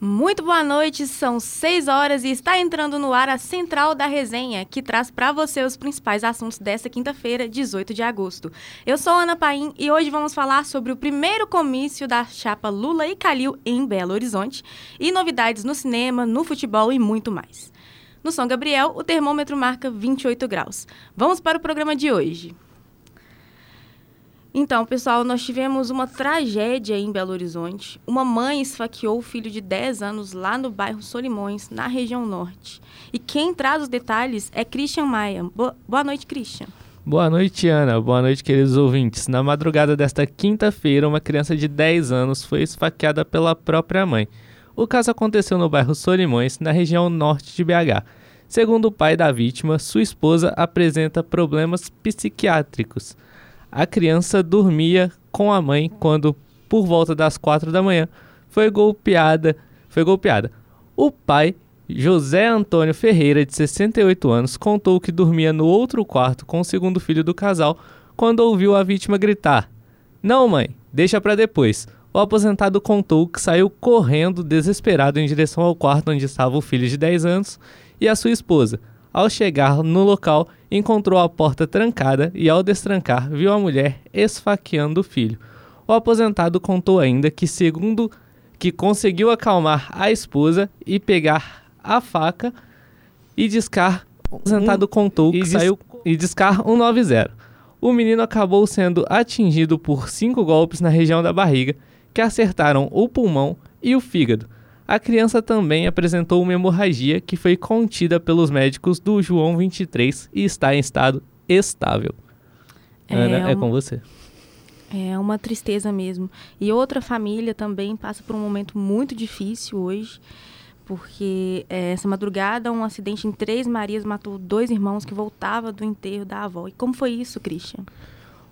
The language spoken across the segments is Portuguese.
Muito boa noite, são 6 horas e está entrando no ar a Central da Resenha, que traz para você os principais assuntos desta quinta-feira, 18 de agosto. Eu sou Ana Paim e hoje vamos falar sobre o primeiro comício da chapa Lula e Calil em Belo Horizonte e novidades no cinema, no futebol e muito mais. No São Gabriel, o termômetro marca 28 graus. Vamos para o programa de hoje. Então, pessoal, nós tivemos uma tragédia em Belo Horizonte. Uma mãe esfaqueou o filho de 10 anos lá no bairro Solimões, na região norte. E quem traz os detalhes é Christian Maia. Boa noite, Christian. Boa noite, Ana. Boa noite, queridos ouvintes. Na madrugada desta quinta-feira, uma criança de 10 anos foi esfaqueada pela própria mãe. O caso aconteceu no bairro Solimões, na região norte de BH. Segundo o pai da vítima, sua esposa apresenta problemas psiquiátricos. A criança dormia com a mãe quando, por volta das quatro da manhã, foi golpeada. Foi golpeada. O pai, José Antônio Ferreira, de 68 anos, contou que dormia no outro quarto com o segundo filho do casal quando ouviu a vítima gritar: "Não, mãe, deixa para depois." O aposentado contou que saiu correndo desesperado em direção ao quarto onde estava o filho de 10 anos e a sua esposa. Ao chegar no local, encontrou a porta trancada e, ao destrancar, viu a mulher esfaqueando o filho. O aposentado contou ainda que, segundo que conseguiu acalmar a esposa e pegar a faca e discar. O aposentado contou que saiu e discar 190. O menino acabou sendo atingido por cinco golpes na região da barriga, que acertaram o pulmão e o fígado. A criança também apresentou uma hemorragia que foi contida pelos médicos do João 23 e está em estado estável. É Ana, é com você. É uma tristeza mesmo. E outra família também passa por um momento muito difícil hoje, porque é, essa madrugada um acidente em Três Marias matou dois irmãos que voltavam do enterro da avó. E como foi isso, Christian?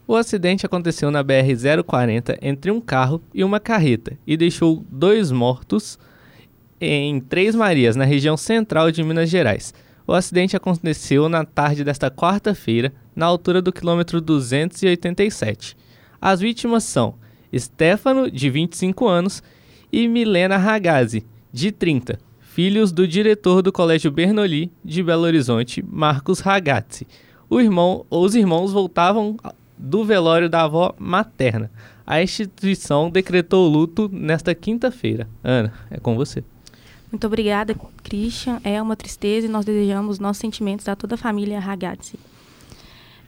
O acidente aconteceu na BR-040 entre um carro e uma carreta e deixou dois mortos em Três Marias, na região central de Minas Gerais. O acidente aconteceu na tarde desta quarta-feira, na altura do quilômetro 287. As vítimas são Stefano, de 25 anos, e Milena Ragazzi, de 30, filhos do diretor do Colégio Bernoulli de Belo Horizonte, Marcos Ragazzi. O irmão, os irmãos voltavam do velório da avó materna. A instituição decretou luto nesta quinta-feira. Ana, é com você. Muito obrigada, Christian. É uma tristeza e nós desejamos nossos sentimentos a toda a família Ragazzi.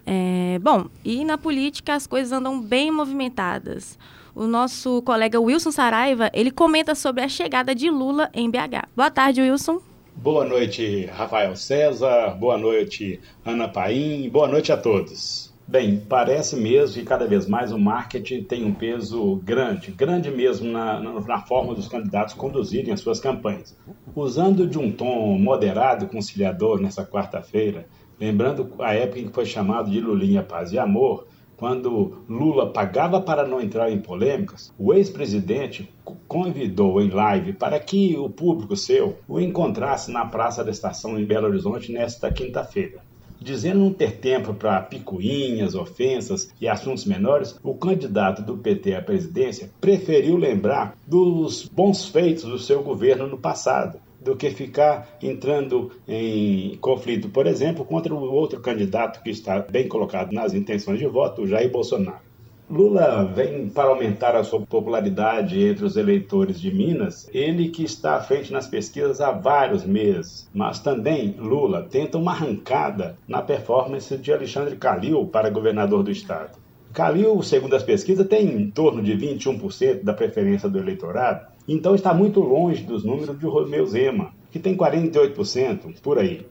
É, bom, e na política as coisas andam bem movimentadas. O nosso colega Wilson Saraiva, ele comenta sobre a chegada de Lula em BH. Boa tarde, Wilson. Boa noite, Rafael César. Boa noite, Ana Paim. Boa noite a todos. Bem, parece mesmo que cada vez mais o marketing tem um peso grande, grande mesmo na, na, forma dos candidatos conduzirem as suas campanhas. Usando de um tom moderado e conciliador nessa quarta-feira, lembrando a época em que foi chamado de Lulinha Paz e Amor, quando Lula pagava para não entrar em polêmicas, o ex-presidente convidou em live para que o público seu o encontrasse na Praça da Estação em Belo Horizonte nesta quinta-feira. Dizendo não ter tempo para picuinhas, ofensas e assuntos menores, o candidato do PT à presidência preferiu lembrar dos bons feitos do seu governo no passado, do que ficar entrando em conflito, por exemplo, contra o outro candidato que está bem colocado nas intenções de voto, Jair Bolsonaro. Lula vem para aumentar a sua popularidade entre os eleitores de Minas, ele que está à frente nas pesquisas há vários meses. Mas também Lula tenta uma arrancada na performance de Alexandre Calil para governador do estado. Calil, segundo as pesquisas, tem em torno de 21% da preferência do eleitorado, então está muito longe dos números de Romeu Zema, que tem 48% por aí.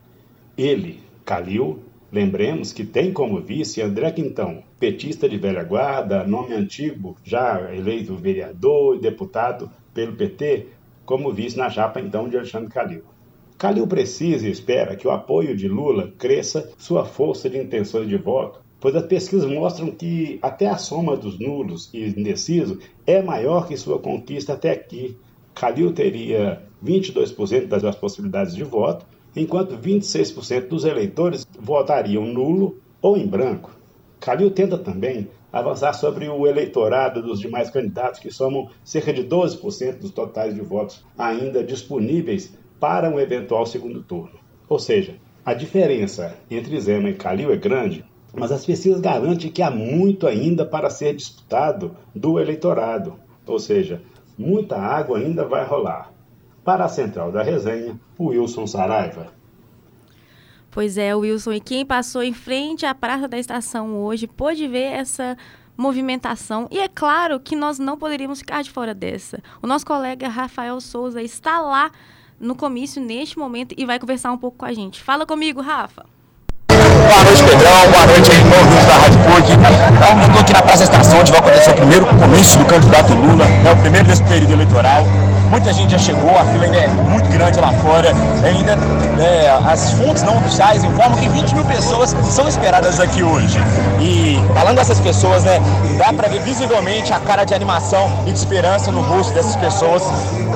Ele, Calil, Lembremos que tem como vice André Quintão, petista de velha guarda, nome antigo, já eleito vereador e deputado pelo PT, como vice na chapa então de Alexandre Calil. Calil precisa e espera que o apoio de Lula cresça sua força de intenções de voto, pois as pesquisas mostram que até a soma dos nulos e indecisos é maior que sua conquista até aqui. Calil teria 22% das possibilidades de voto, enquanto 26% dos eleitores votariam nulo ou em branco. Calil tenta também avançar sobre o eleitorado dos demais candidatos, que somam cerca de 12% dos totais de votos ainda disponíveis para um eventual segundo turno. Ou seja, a diferença entre Zema e Calil é grande, mas as pesquisas garantem que há muito ainda para ser disputado do eleitorado. Ou seja, muita água ainda vai rolar. Para a central da resenha, Wilson Saraiva. Pois é, Wilson, e quem passou em frente à Praça da Estação hoje pôde ver essa movimentação. E é claro que nós não poderíamos ficar de fora dessa. O nosso colega Rafael Souza está lá no comício neste momento e vai conversar um pouco com a gente. Fala comigo, Rafa. Boa noite, Pedrão. Boa noite aí, todos da Rádio PUC. Então, estou aqui na Praça da Estação, onde vai acontecer o primeiro comício do candidato Lula, é o primeiro desse período eleitoral. Muita gente já chegou, a fila ainda é muito grande lá fora. Ainda é, as fontes não oficiais informam que 20 mil pessoas são esperadas aqui hoje. E falando dessas pessoas, né, dá para ver visivelmente a cara de animação e de esperança no rosto dessas pessoas,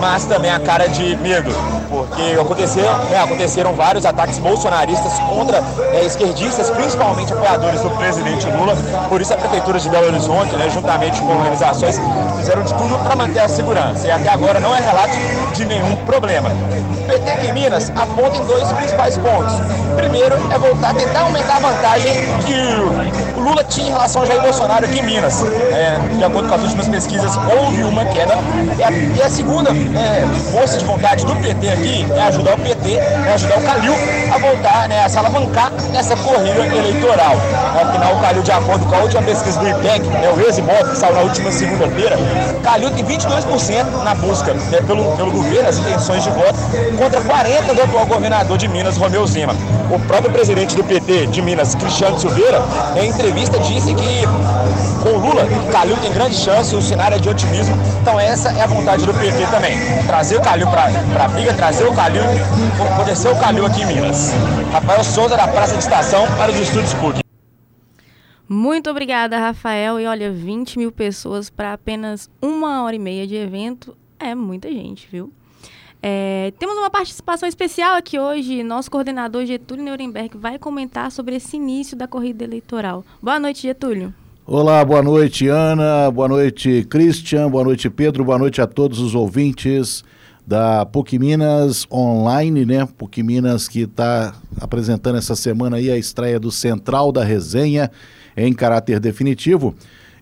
mas também a cara de medo, porque aconteceram, né, aconteceram vários ataques bolsonaristas contra é, esquerdistas, principalmente apoiadores do presidente Lula. Por isso a prefeitura de Belo Horizonte, né, juntamente com organizações, fizeram de tudo para manter a segurança. E até agora não é relato de nenhum problema. O PT em Minas aponta em dois principais pontos. Primeiro é voltar a tentar aumentar a vantagem que Lula tinha em relação a Jair Bolsonaro aqui em Minas. É, de acordo com as últimas pesquisas, houve uma queda. E a, e a segunda é, força de vontade do PT aqui é ajudar o PT, é ajudar o Calil a voltar, né, a se alavancar nessa corrida eleitoral. Afinal, o Calil, de acordo com a última pesquisa do IPEC, é o ex-imóvel que saiu na última segunda-feira, Calil tem 22% na busca né, pelo, pelo governo, as intenções de voto, contra 40% do atual governador de Minas, Romeu Zema. O próprio presidente do PT de Minas, Cristiano Silveira, entrevista disse que com o Lula, Calil tem grande chance, o cenário é de otimismo. Então essa é a vontade do PT também. Trazer o Calil para a briga, trazer o Calil, fortalecer o Calil aqui em Minas. Rafael Souza, da Praça de Estação, para os Estúdios PUC. Muito obrigada, Rafael. E olha, 20 mil pessoas para apenas uma hora e meia de evento é muita gente, viu? É, temos uma participação especial aqui hoje. Nosso coordenador Getúlio Nuremberg vai comentar sobre esse início da corrida eleitoral. Boa noite, Getúlio. Olá, boa noite, Ana. Boa noite, Christian. Boa noite, Pedro. Boa noite a todos os ouvintes da PUC Minas Online, né? PUC Minas que está apresentando essa semana aí a estreia do Central da Resenha em caráter definitivo.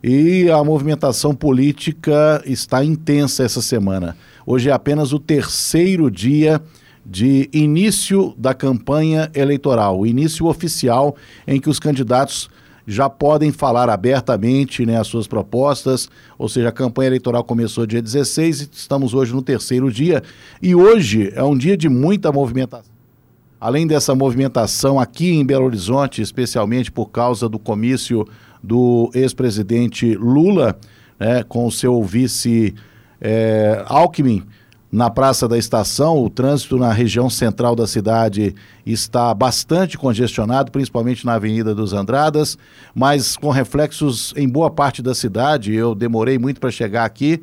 E a movimentação política está intensa essa semana. Hoje é apenas o terceiro dia de início da campanha eleitoral, o início oficial em que os candidatos já podem falar abertamente né, as suas propostas, ou seja, a campanha eleitoral começou dia 16 e estamos hoje no terceiro dia. E hoje é um dia de muita movimentação. Além dessa movimentação aqui em Belo Horizonte, especialmente por causa do comício do ex-presidente Lula, né, com o seu vice é, Alckmin, na Praça da Estação, o trânsito na região central da cidade está bastante congestionado, principalmente na Avenida dos Andradas, mas com reflexos em boa parte da cidade. Eu demorei muito para chegar aqui,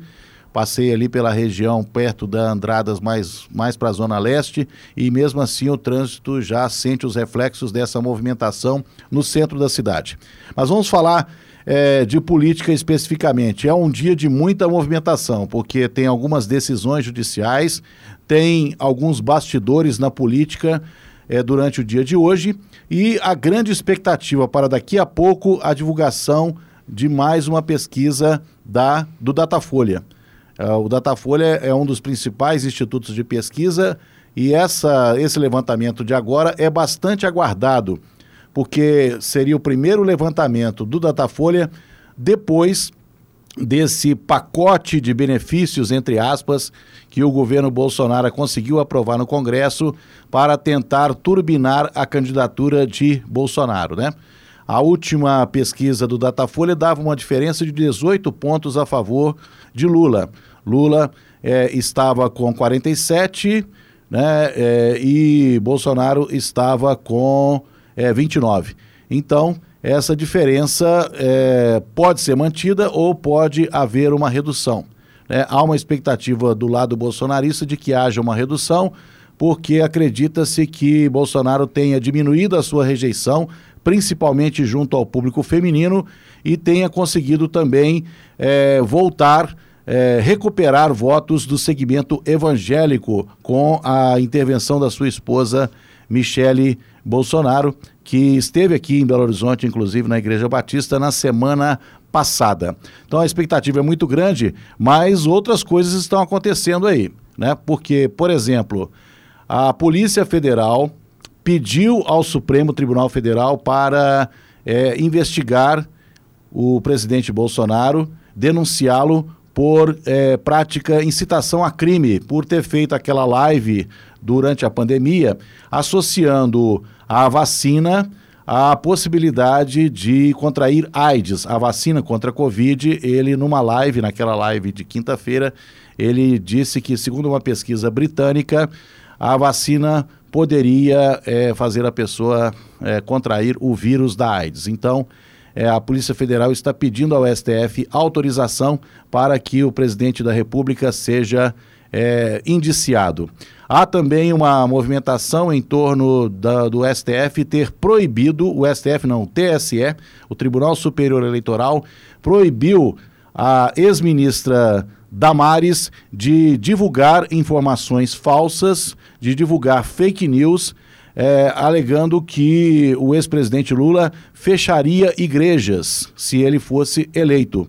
passei ali pela região perto da Andradas, mais, mais para a Zona Leste, e mesmo assim o trânsito já sente os reflexos dessa movimentação no centro da cidade. Mas vamos falar é, de política especificamente. É um dia de muita movimentação, porque tem algumas decisões judiciais, tem alguns bastidores na política é, durante o dia de hoje e a grande expectativa para daqui a pouco a divulgação de mais uma pesquisa da, do Datafolha. Uh, o Datafolha é um dos principais institutos de pesquisa e essa, esse levantamento de agora é bastante aguardado porque seria o primeiro levantamento do Datafolha depois desse pacote de benefícios, entre aspas, que o governo Bolsonaro conseguiu aprovar no Congresso para tentar turbinar a candidatura de Bolsonaro, né? A última pesquisa do Datafolha dava uma diferença de 18 pontos a favor de Lula. Lula é, estava com 47, né? É, e Bolsonaro estava com é 29. Então, essa diferença é, pode ser mantida ou pode haver uma redução. Né? Há uma expectativa do lado bolsonarista de que haja uma redução, porque acredita-se que Bolsonaro tenha diminuído a sua rejeição, principalmente junto ao público feminino, e tenha conseguido também é, voltar, é, recuperar votos do segmento evangélico com a intervenção da sua esposa Michele Bolsonaro, que esteve aqui em Belo Horizonte, inclusive na Igreja Batista, na semana passada. Então a expectativa é muito grande, mas outras coisas estão acontecendo aí, né? Porque, por exemplo, a Polícia Federal pediu ao Supremo Tribunal Federal para é, investigar o presidente Bolsonaro, denunciá-lo por é, prática incitação a crime, por ter feito aquela live durante a pandemia, associando a vacina à possibilidade de contrair AIDS, a vacina contra a Covid. Ele, numa live, naquela live de quinta-feira, ele disse que, segundo uma pesquisa britânica, a vacina poderia é, fazer a pessoa é, contrair o vírus da AIDS. Então, é, a Polícia Federal está pedindo ao STF autorização para que o presidente da República seja é, indiciado. Há também uma movimentação em torno da, do STF ter proibido, o STF não, o TSE, o Tribunal Superior Eleitoral, proibiu a ex-ministra Damares de divulgar informações falsas, de divulgar fake news é, alegando que o ex-presidente Lula fecharia igrejas se ele fosse eleito.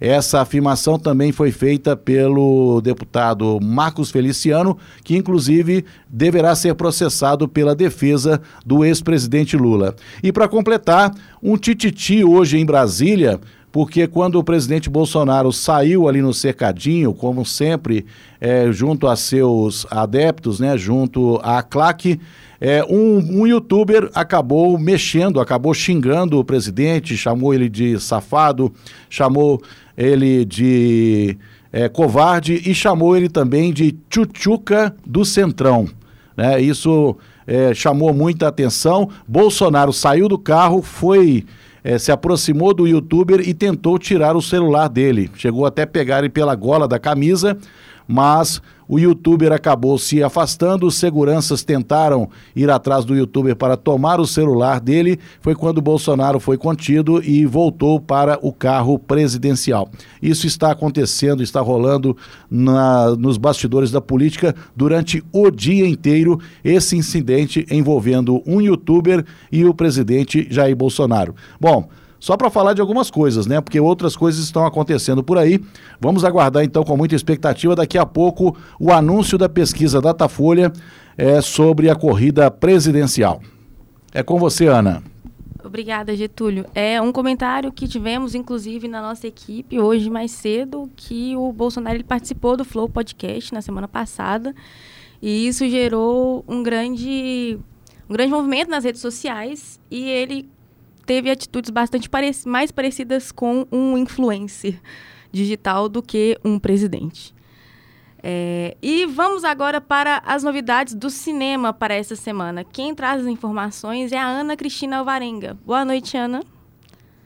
Essa afirmação também foi feita pelo deputado Marcos Feliciano, que inclusive deverá ser processado pela defesa do ex-presidente Lula. E para completar, um tititi hoje em Brasília porque quando o presidente Bolsonaro saiu ali no cercadinho, como sempre, é, junto a seus adeptos, né, junto à claque, é, um, um youtuber acabou mexendo, acabou xingando o presidente, chamou ele de safado, chamou ele de é, covarde e chamou ele também de tchutchuca do Centrão. Né? Isso é, chamou muita atenção. Bolsonaro saiu do carro, foi é, se aproximou do youtuber e tentou tirar o celular dele. Chegou até pegar ele pela gola da camisa, mas o youtuber acabou se afastando, os seguranças tentaram ir atrás do youtuber para tomar o celular dele. Foi quando Bolsonaro foi contido e voltou para o carro presidencial. Isso está acontecendo, está rolando na, nos bastidores da política durante o dia inteiro. Esse incidente envolvendo um youtuber e o presidente Jair Bolsonaro. Bom. Só para falar de algumas coisas, né? Porque outras coisas estão acontecendo por aí. Vamos aguardar então com muita expectativa daqui a pouco o anúncio da pesquisa Datafolha é, sobre a corrida presidencial. É com você, Ana. Obrigada, Getúlio. É um comentário que tivemos, inclusive, na nossa equipe hoje mais cedo, que o Bolsonaro ele participou do Flow Podcast na semana passada. E isso gerou um grande, um grande movimento nas redes sociais. E ele teve atitudes bastante mais parecidas com um influencer digital do que um presidente. É, e vamos agora para as novidades do cinema para essa semana. Quem traz as informações é a Ana Cristina Alvarenga. Boa noite, Ana.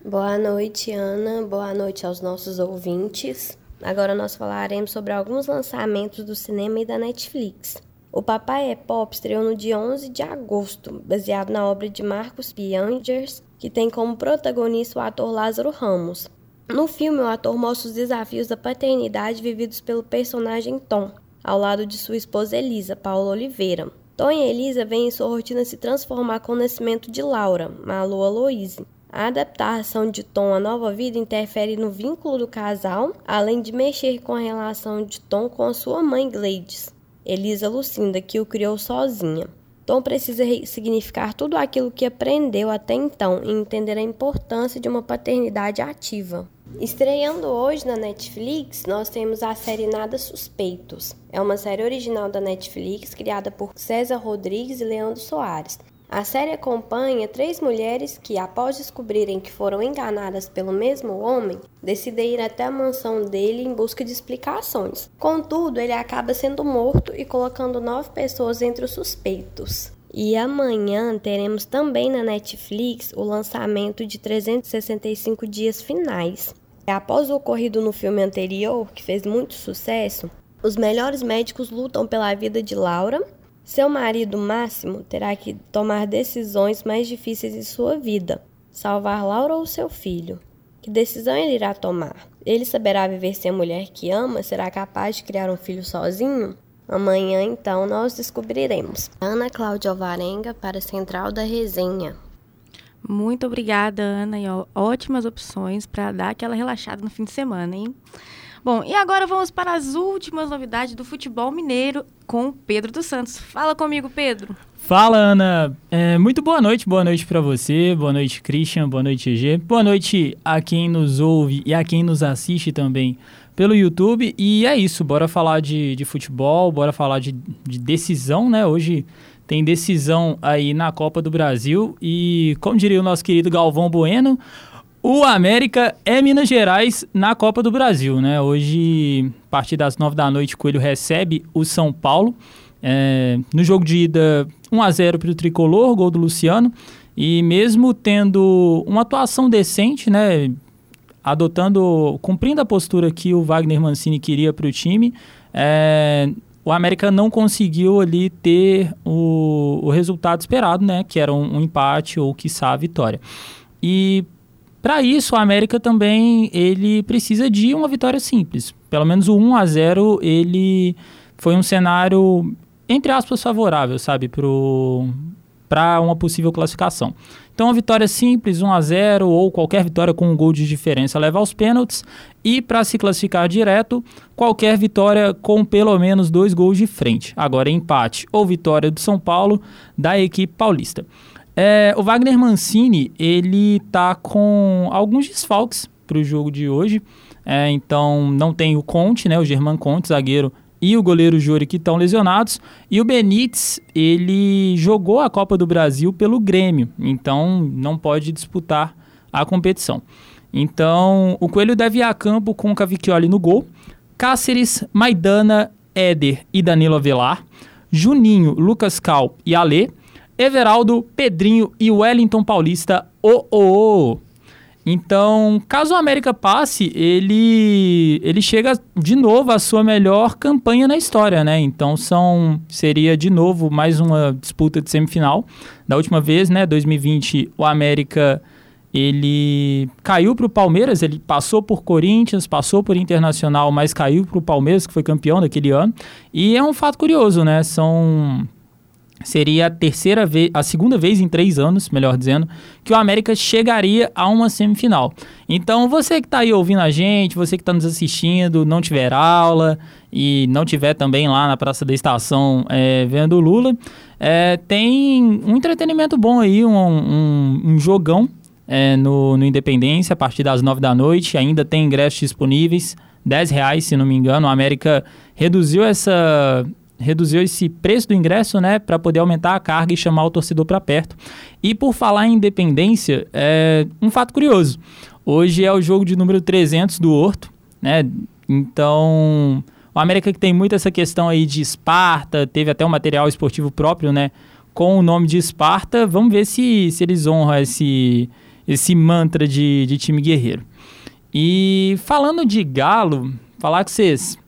Boa noite, Ana. Boa noite aos nossos ouvintes. Agora nós falaremos sobre alguns lançamentos do cinema e da Netflix. O Papai é Pop estreou no dia 11 de agosto, baseado na obra de Marcos Piangers que tem como protagonista o ator Lázaro Ramos. No filme, o ator mostra os desafios da paternidade vividos pelo personagem Tom, ao lado de sua esposa Elisa, Paula Oliveira. Tom e Elisa veem em sua rotina se transformar com o nascimento de Laura, Malu Aloise. A adaptação de Tom à nova vida interfere no vínculo do casal, além de mexer com a relação de Tom com sua mãe Gladys, Elisa Lucinda, que o criou sozinha. Tom precisa significar tudo aquilo que aprendeu até então e entender a importância de uma paternidade ativa. Estreando hoje na Netflix, nós temos a série Nada Suspeitos. É uma série original da Netflix criada por César Rodrigues e Leandro Soares. A série acompanha três mulheres que, após descobrirem que foram enganadas pelo mesmo homem, decidem ir até a mansão dele em busca de explicações. Contudo, ele acaba sendo morto e colocando nove pessoas entre os suspeitos. E amanhã teremos também na Netflix o lançamento de 365 Dias Finais. Após o ocorrido no filme anterior, que fez muito sucesso, os melhores médicos lutam pela vida de Laura Seu marido Máximo terá que tomar decisões mais difíceis em sua vida: salvar Laura ou seu filho. Que decisão ele irá tomar? Ele saberá viver sem a mulher que ama? Será capaz de criar um filho sozinho? Amanhã, então, nós descobriremos. Ana Cláudia Alvarenga para Central da Resenha. Muito obrigada, Ana. E ótimas opções para dar aquela relaxada no fim de semana, hein? Bom, e agora vamos para as últimas novidades do futebol mineiro com o Pedro dos Santos. Fala comigo, Pedro. Fala, Ana. É, muito boa noite, boa noite para você, boa noite, Christian, boa noite, EG. Boa noite a quem nos ouve e a quem nos assiste também pelo YouTube. E é isso, bora falar de, de futebol, bora falar de, de decisão, né? Hoje tem decisão aí na Copa do Brasil e, como diria o nosso querido Galvão Bueno, o América é Minas Gerais na Copa do Brasil, né? Hoje, a partir das nove da noite, Coelho recebe o São Paulo. É, no jogo de ida, 1 a 0 para o Tricolor, gol do Luciano. E mesmo tendo uma atuação decente, né? Adotando, cumprindo a postura que o Wagner Mancini queria para o time, é, o América não conseguiu ali ter o, o resultado esperado, né? Que era um, um empate ou, quiçá, a vitória. E para isso, o América também ele precisa de uma vitória simples. Pelo menos o 1 a 0 ele foi um cenário entre aspas favorável, sabe, para uma possível classificação. Então, uma vitória simples, 1 a 0 ou qualquer vitória com um gol de diferença leva aos pênaltis e para se classificar direto, qualquer vitória com pelo menos dois gols de frente. Agora, empate ou vitória do São Paulo da equipe paulista. É, o Wagner Mancini, ele tá com alguns desfalques para o jogo de hoje. É, então, não tem o Conte, né, o Germán Conte, zagueiro, e o goleiro Jori que estão lesionados. E o Benítez, ele jogou a Copa do Brasil pelo Grêmio, então não pode disputar a competição. Então, o Coelho deve ir a campo com o Cavicchioli no gol, Cáceres, Maidana, Éder e Danilo Avelar, Juninho, Lucas Cal e Alê, Everaldo, Pedrinho e Wellington Paulista, o oh, oh. Então, caso o América passe, ele ele chega de novo à sua melhor campanha na história, né? Então, são seria de novo mais uma disputa de semifinal. Da última vez, né, 2020, o América ele caiu para o Palmeiras, ele passou por Corinthians, passou por Internacional, mas caiu para o Palmeiras, que foi campeão daquele ano. E é um fato curioso, né? São seria a terceira vez, a segunda vez em três anos, melhor dizendo, que o América chegaria a uma semifinal. Então, você que está aí ouvindo a gente, você que está nos assistindo, não tiver aula e não tiver também lá na Praça da Estação é, vendo o Lula, é, tem um entretenimento bom aí, um, um, um jogão é, no, no Independência a partir das nove da noite. Ainda tem ingressos disponíveis, 10 reais, se não me engano. O América reduziu essa reduziu esse preço do ingresso, né, para poder aumentar a carga e chamar o torcedor para perto. E por falar em independência, é um fato curioso. Hoje é o jogo de número 300 do Horto, né? Então, o América que tem muito essa questão aí de Esparta, teve até um material esportivo próprio, né, com o nome de Esparta. Vamos ver se, se eles honram esse, esse mantra de, de time guerreiro. E falando de Galo, falar com vocês,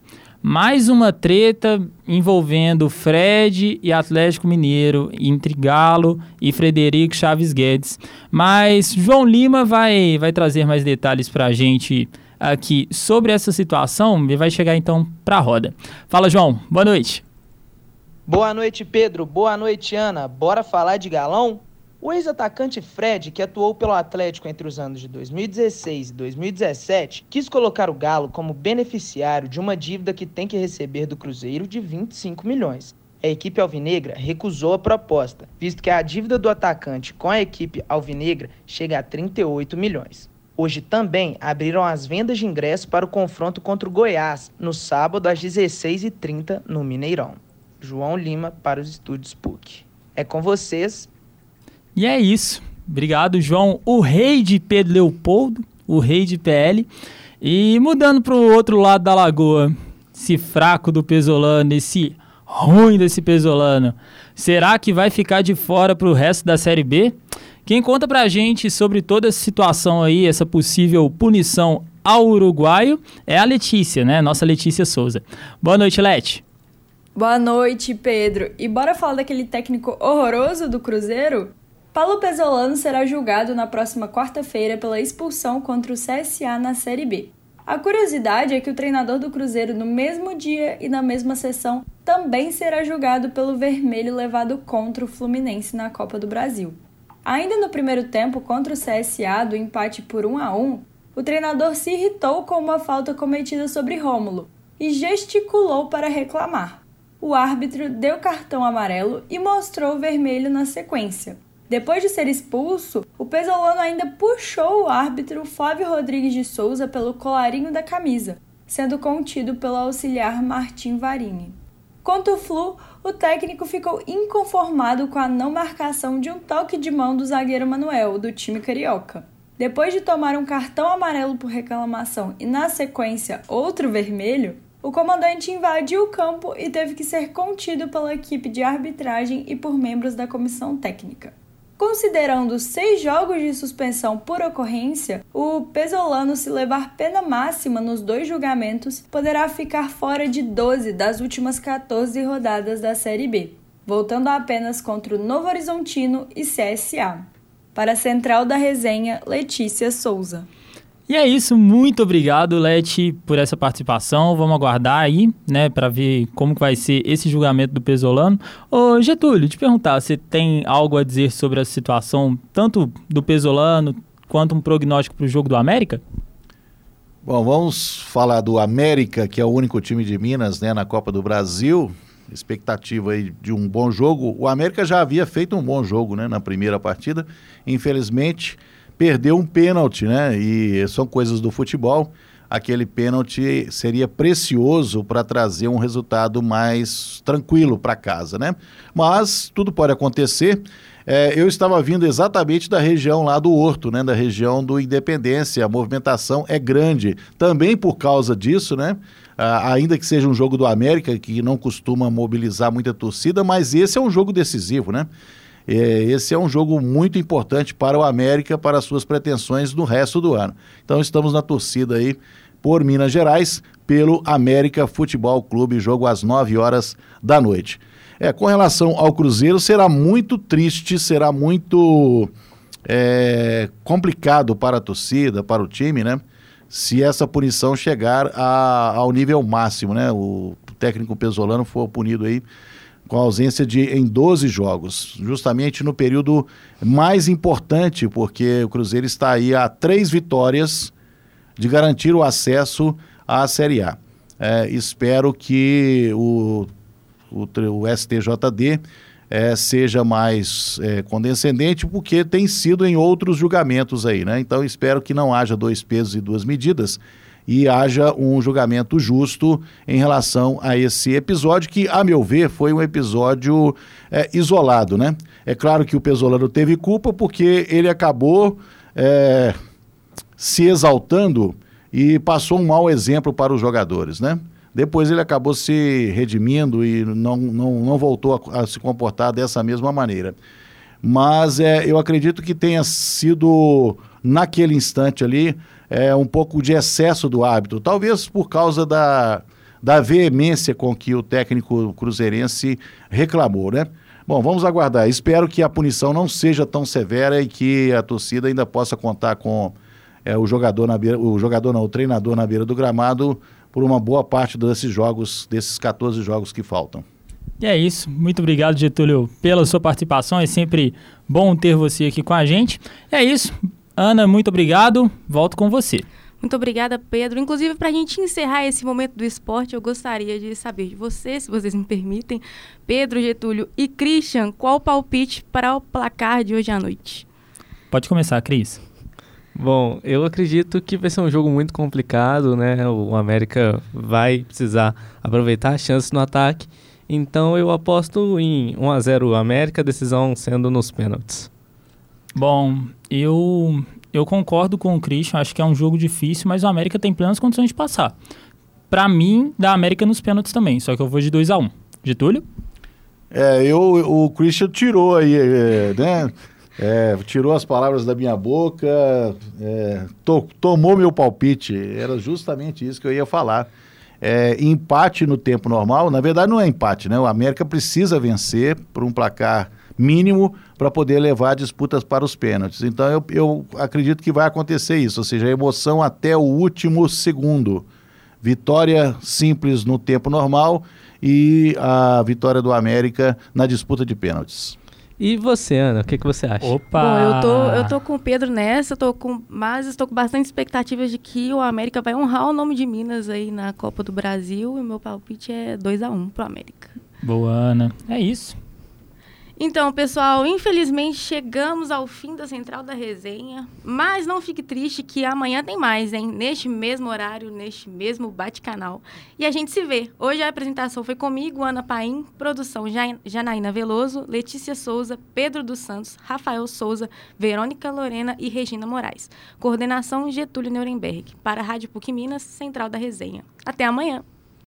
mais uma treta envolvendo Fred e Atlético Mineiro, entre Galo e Frederico Chaves Guedes. Mas João Lima vai, vai trazer mais detalhes para a gente aqui sobre essa situação e vai chegar então para a roda. Fala, João. Boa noite. Boa noite, Pedro. Boa noite, Ana. Bora falar de galão? O ex-atacante Fred, que atuou pelo Atlético entre os anos de 2016 e 2017, quis colocar o Galo como beneficiário de uma dívida que tem que receber do Cruzeiro de 25 milhões. A equipe alvinegra recusou a proposta, visto que a dívida do atacante com a equipe alvinegra chega a 38 milhões. Hoje também abriram as vendas de ingressos para o confronto contra o Goiás, no sábado às 16h30 no Mineirão. João Lima para os estúdios PUC. É com vocês, e é isso. Obrigado, João, o rei de Pedro Leopoldo, o rei de PL. E mudando para o outro lado da lagoa, esse fraco do Pesolano, esse ruim desse Pesolano, será que vai ficar de fora para o resto da Série B? Quem conta para a gente sobre toda essa situação aí, essa possível punição ao uruguaio, é a Letícia, né? Nossa Letícia Souza. Boa noite, Leti. Boa noite, Pedro. E bora falar daquele técnico horroroso do Cruzeiro? Paulo Pesolano será julgado na próxima quarta-feira pela expulsão contra o CSA na Série B. A curiosidade é que o treinador do Cruzeiro, no mesmo dia e na mesma sessão, também será julgado pelo vermelho levado contra o Fluminense na Copa do Brasil. Ainda no primeiro tempo contra o CSA, do empate por 1 a 1, o treinador se irritou com uma falta cometida sobre Rômulo e gesticulou para reclamar. O árbitro deu cartão amarelo e mostrou o vermelho na sequência. Depois de ser expulso, o Pesolano ainda puxou o árbitro Flávio Rodrigues de Souza pelo colarinho da camisa, sendo contido pelo auxiliar Martim Varini. Quanto ao Flu, o técnico ficou inconformado com a não marcação de um toque de mão do zagueiro Manuel, do time carioca. Depois de tomar um cartão amarelo por reclamação e, na sequência, outro vermelho, o comandante invadiu o campo e teve que ser contido pela equipe de arbitragem e por membros da comissão técnica. Considerando seis jogos de suspensão por ocorrência, o Pesolano, se levar pena máxima nos dois julgamentos, poderá ficar fora de 12 das últimas 14 rodadas da Série B, voltando apenas contra o Novo Horizontino e CSA. Para a Central da Resenha, Letícia Souza. E é isso, muito obrigado, Leti, por essa participação. Vamos aguardar aí, né, para ver como vai ser esse julgamento do Pesolano. Ô, Getúlio, te perguntar, você tem algo a dizer sobre a situação tanto do Pesolano quanto um prognóstico para o jogo do América? Bom, vamos falar do América, que é o único time de Minas, né, na Copa do Brasil. Expectativa aí de um bom jogo. O América já havia feito um bom jogo, né, na primeira partida. Infelizmente, perdeu um pênalti, né? E são coisas do futebol. Aquele pênalti seria precioso para trazer um resultado mais tranquilo para casa, né? Mas tudo pode acontecer. É, eu estava vindo exatamente da região lá do Horto, né? Da região do Independência. A movimentação é grande. Também por causa disso, né? Ah, ainda que seja um jogo do América, que não costuma mobilizar muita torcida, mas esse é um jogo decisivo, né? É, esse é um jogo muito importante para o América, para as suas pretensões no resto do ano. Então estamos na torcida aí por Minas Gerais, pelo América Futebol Clube, jogo às 9 horas da noite. É, com relação ao Cruzeiro, será muito triste, será muito é, complicado para a torcida, para o time, né? Se essa punição chegar a, ao nível máximo, né? O técnico pesolano for punido aí com ausência de em 12 jogos, justamente no período mais importante, porque o Cruzeiro está aí a três vitórias de garantir o acesso à Série A. É, espero que o, o, o STJD é, seja mais é, condescendente, porque tem sido em outros julgamentos aí, né? Então espero que não haja dois pesos e duas medidas e haja um julgamento justo em relação a esse episódio, que, a meu ver, foi um episódio é, isolado, né? É claro que o Pesolano teve culpa porque ele acabou é, se exaltando e passou um mau exemplo para os jogadores, né? Depois ele acabou se redimindo e não, não, não voltou a, a se comportar dessa mesma maneira. Mas é, eu acredito que tenha sido, naquele instante ali, é, um pouco de excesso do hábito, talvez por causa da, da veemência com que o técnico cruzeirense reclamou, né? Bom, vamos aguardar. Espero que a punição não seja tão severa e que a torcida ainda possa contar com é, o jogador na beira, o jogador não, o treinador na beira do gramado por uma boa parte desses jogos, desses 14 jogos que faltam. E é isso. Muito obrigado, Getúlio, pela sua participação. É sempre bom ter você aqui com a gente. É isso. Ana, muito obrigado. Volto com você. Muito obrigada, Pedro. Inclusive, para a gente encerrar esse momento do esporte, eu gostaria de saber de você, se vocês me permitem, Pedro, Getúlio e Christian, qual o palpite para o placar de hoje à noite? Pode começar, Cris. Bom, eu acredito que vai ser um jogo muito complicado, né? O América vai precisar aproveitar as chances no ataque. Então eu aposto em 1 a 0 América, decisão sendo nos pênaltis. Bom, eu, eu concordo com o Christian, acho que é um jogo difícil, mas o América tem plenas condições de passar. Para mim, da América nos pênaltis também, só que eu vou de 2 a 1 um. Getúlio? É, eu, o Christian tirou aí, é, né? É, tirou as palavras da minha boca, é, to, tomou meu palpite. Era justamente isso que eu ia falar. é, empate no tempo normal. Na verdade, não é empate, né? O América precisa vencer por um placar mínimo para poder levar disputas para os pênaltis. Então eu, eu acredito que vai acontecer isso, ou seja, a emoção até o último segundo. Vitória simples no tempo normal e a vitória do América na disputa de pênaltis. E você, Ana, o que, que você acha? Opa! Bom, eu tô, eu tô com o Pedro nessa, tô com, mas estou com bastante expectativas de que o América vai honrar o nome de Minas aí na Copa do Brasil e o meu palpite é 2 a 1 pro América. Boa, Ana. É isso. Então, pessoal, infelizmente chegamos ao fim da Central da Resenha, mas não fique triste que amanhã tem mais, hein? Neste mesmo horário, neste mesmo bate-canal. E a gente se vê. Hoje a apresentação foi comigo, Ana Paim, produção Janaína Veloso, Letícia Souza, Pedro dos Santos, Rafael Souza, Verônica Lorena e Regina Moraes. Coordenação Getúlio Nuremberg. Para a Rádio PUC Minas, Central da Resenha. Até amanhã!